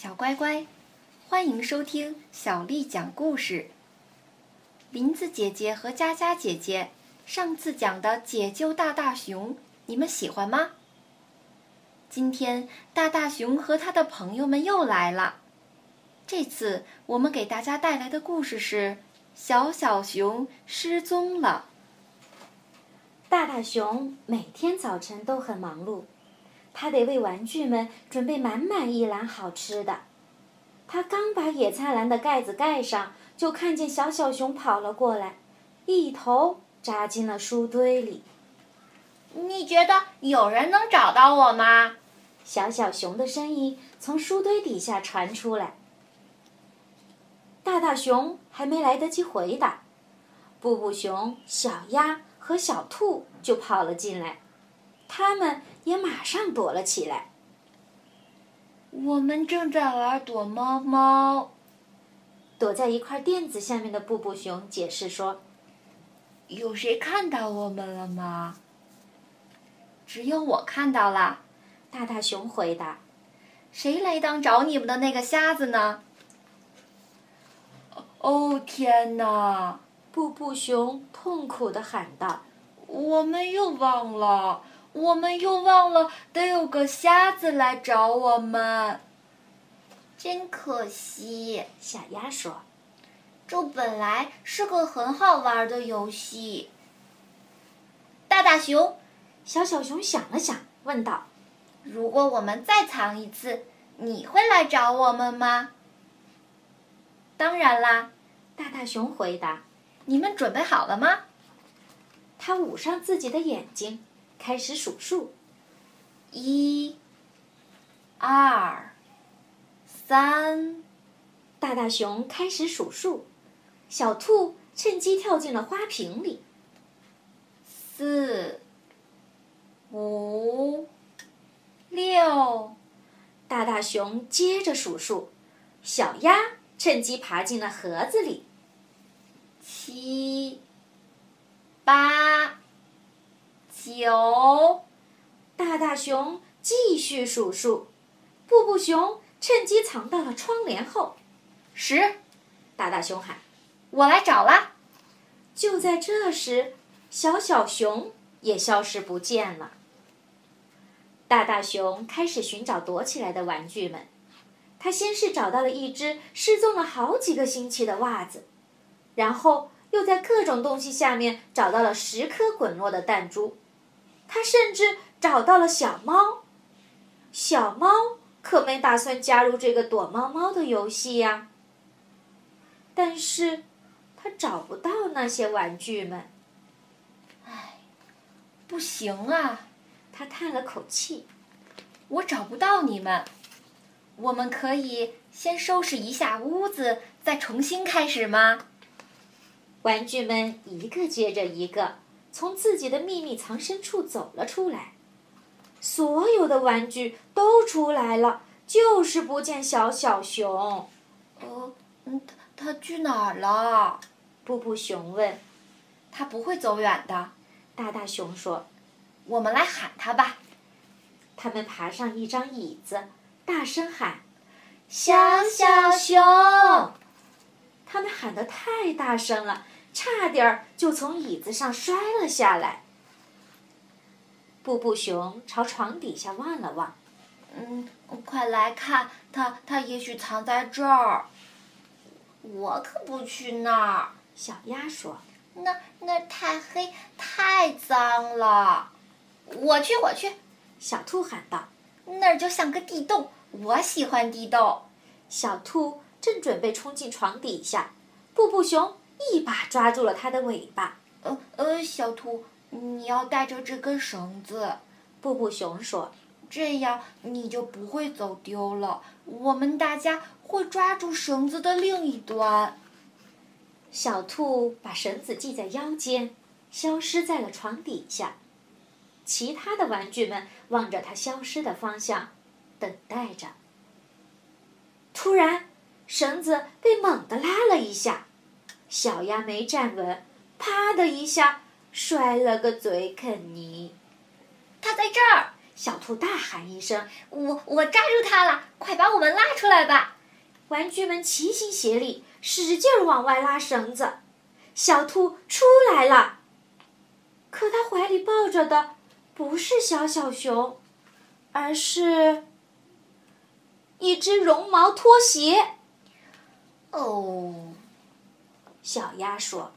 小乖乖，欢迎收听小丽讲故事。林子姐姐和佳佳姐姐上次讲的《解救大大熊》，你们喜欢吗？今天大大熊和他的朋友们又来了。这次我们给大家带来的故事是《小小熊失踪了》。大大熊每天早晨都很忙碌。他得为玩具们准备满满一篮好吃的。他刚把野餐篮的盖子盖上，就看见小小熊跑了过来，一头扎进了书堆里。你觉得有人能找到我吗？小小熊的声音从书堆底下传出来。大大熊还没来得及回答，布布熊、小鸭和小兔就跑了进来。他们也马上躲了起来。我们正在玩躲猫猫。躲在一块垫子下面的布布熊解释说：“有谁看到我们了吗？”“只有我看到了。”大大熊回答。“谁来当找你们的那个瞎子呢？”“哦天哪！”布布熊痛苦的喊道，“我们又忘了。”我们又忘了，得有个瞎子来找我们，真可惜。小鸭说：“这本来是个很好玩的游戏。”大大熊，小小熊想了想，问道：“如果我们再藏一次，你会来找我们吗？”“当然啦！”大大熊回答。“你们准备好了吗？”他捂上自己的眼睛。开始数数，一、二、三。大大熊开始数数，小兔趁机跳进了花瓶里。四、五、六。大大熊接着数数，小鸭趁机爬进了盒子里。七、八。九，大大熊继续数数，布布熊趁机藏到了窗帘后。十，大大熊喊：“我来找啦！”就在这时，小小熊也消失不见了。大大熊开始寻找躲起来的玩具们，他先是找到了一只失踪了好几个星期的袜子，然后又在各种东西下面找到了十颗滚落的弹珠。他甚至找到了小猫，小猫可没打算加入这个躲猫猫的游戏呀。但是，他找不到那些玩具们。唉，不行啊！他叹了口气。我找不到你们。我们可以先收拾一下屋子，再重新开始吗？玩具们一个接着一个。从自己的秘密藏身处走了出来，所有的玩具都出来了，就是不见小小熊。哦，嗯，他他去哪儿了？布布熊问。他不会走远的，大大熊说。我们来喊他吧。他们爬上一张椅子，大声喊：“小小熊！”他们喊得太大声了。差点儿就从椅子上摔了下来。布布熊朝床底下望了望，“嗯，快来看，它它也许藏在这儿。”“我可不去那儿。”小鸭说，“那那太黑，太脏了。”“我去，我去！”小兔喊道，“那儿就像个地洞，我喜欢地洞。”小兔正准备冲进床底下，布布熊。一把抓住了它的尾巴。呃呃，小兔，你要带着这根绳子。布布熊说：“这样你就不会走丢了。我们大家会抓住绳子的另一端。”小兔把绳子系在腰间，消失在了床底下。其他的玩具们望着它消失的方向，等待着。突然，绳子被猛地拉了一下。小鸭没站稳，啪的一下摔了个嘴啃泥。它在这儿！小兔大喊一声：“我我抓住它了！快把我们拉出来吧！”玩具们齐心协力，使劲往外拉绳子。小兔出来了，可它怀里抱着的不是小小熊，而是一只绒毛拖鞋。哦，小鸭说：“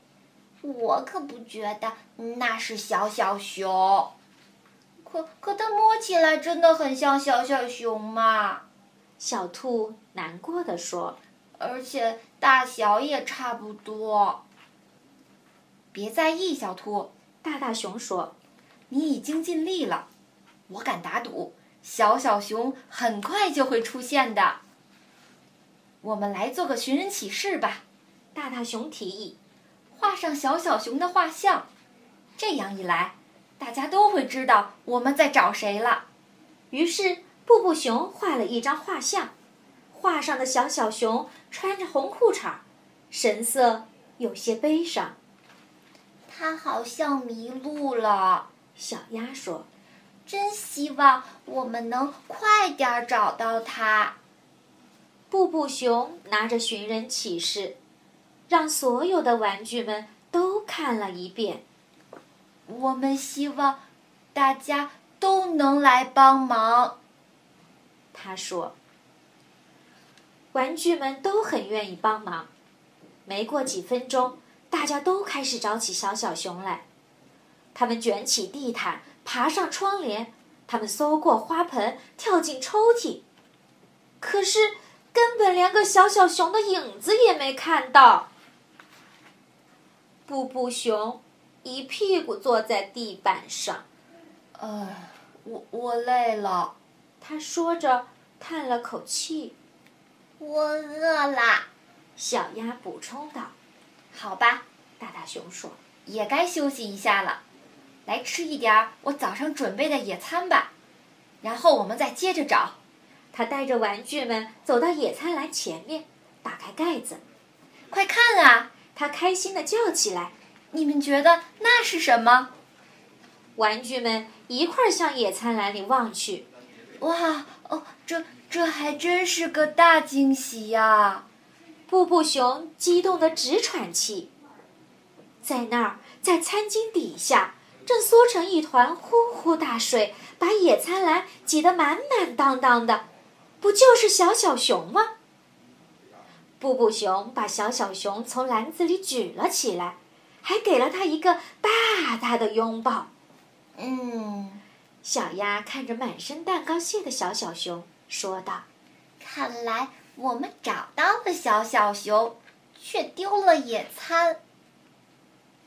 我可不觉得那是小小熊。可可它摸起来真的很像小小熊嘛。”小兔难过的说：“而且大小也差不多。”别在意，小兔。大大熊说：“你已经尽力了，我敢打赌，小小熊很快就会出现的。”我们来做个寻人启事吧，大大熊提议：“画上小小熊的画像，这样一来，大家都会知道我们在找谁了。”于是。布布熊画了一张画像，画上的小小熊穿着红裤衩，神色有些悲伤。他好像迷路了，小鸭说：“真希望我们能快点找到他。”布布熊拿着寻人启事，让所有的玩具们都看了一遍。我们希望大家都能来帮忙。他说：“玩具们都很愿意帮忙。没过几分钟，大家都开始找起小小熊来。他们卷起地毯，爬上窗帘，他们搜过花盆，跳进抽屉。可是，根本连个小小熊的影子也没看到。布布熊一屁股坐在地板上。呃，我我累了。”他说着，叹了口气。我饿了，小鸭补充道。好吧，大大熊说，也该休息一下了。来吃一点我早上准备的野餐吧，然后我们再接着找。他带着玩具们走到野餐篮前面，打开盖子。快看啊！他开心的叫起来。你们觉得那是什么？玩具们一块儿向野餐篮里望去。哇哦，这这还真是个大惊喜呀！布布熊激动得直喘气。在那儿，在餐巾底下，正缩成一团呼呼大睡，把野餐篮挤得满满当当的，不就是小小熊吗？布布熊把小小熊从篮子里举了起来，还给了他一个大大的拥抱。嗯。小鸭看着满身蛋糕屑的小小熊，说道：“看来我们找到了小小熊，却丢了野餐。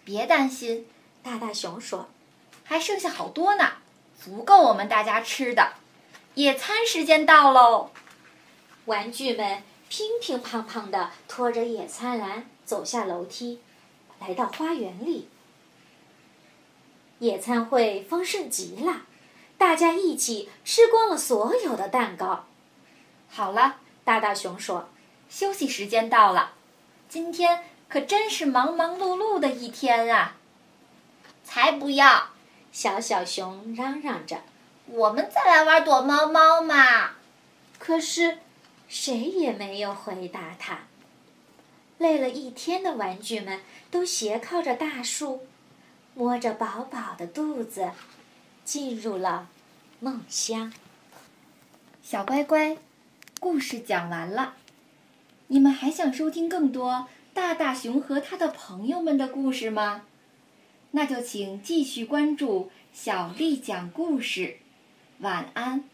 别担心。”大大熊说：“还剩下好多呢，足够我们大家吃的。野餐时间到喽！”玩具们乒乒乓乓地拖着野餐篮走下楼梯，来到花园里。野餐会丰盛极了。大家一起吃光了所有的蛋糕。好了，大大熊说：“休息时间到了。今天可真是忙忙碌碌的一天啊！”才不要！小小熊嚷嚷着：“我们再来玩躲猫猫嘛！”可是，谁也没有回答他。累了一天的玩具们都斜靠着大树，摸着饱饱的肚子。进入了梦乡。小乖乖，故事讲完了。你们还想收听更多大大熊和他的朋友们的故事吗？那就请继续关注小丽讲故事。晚安。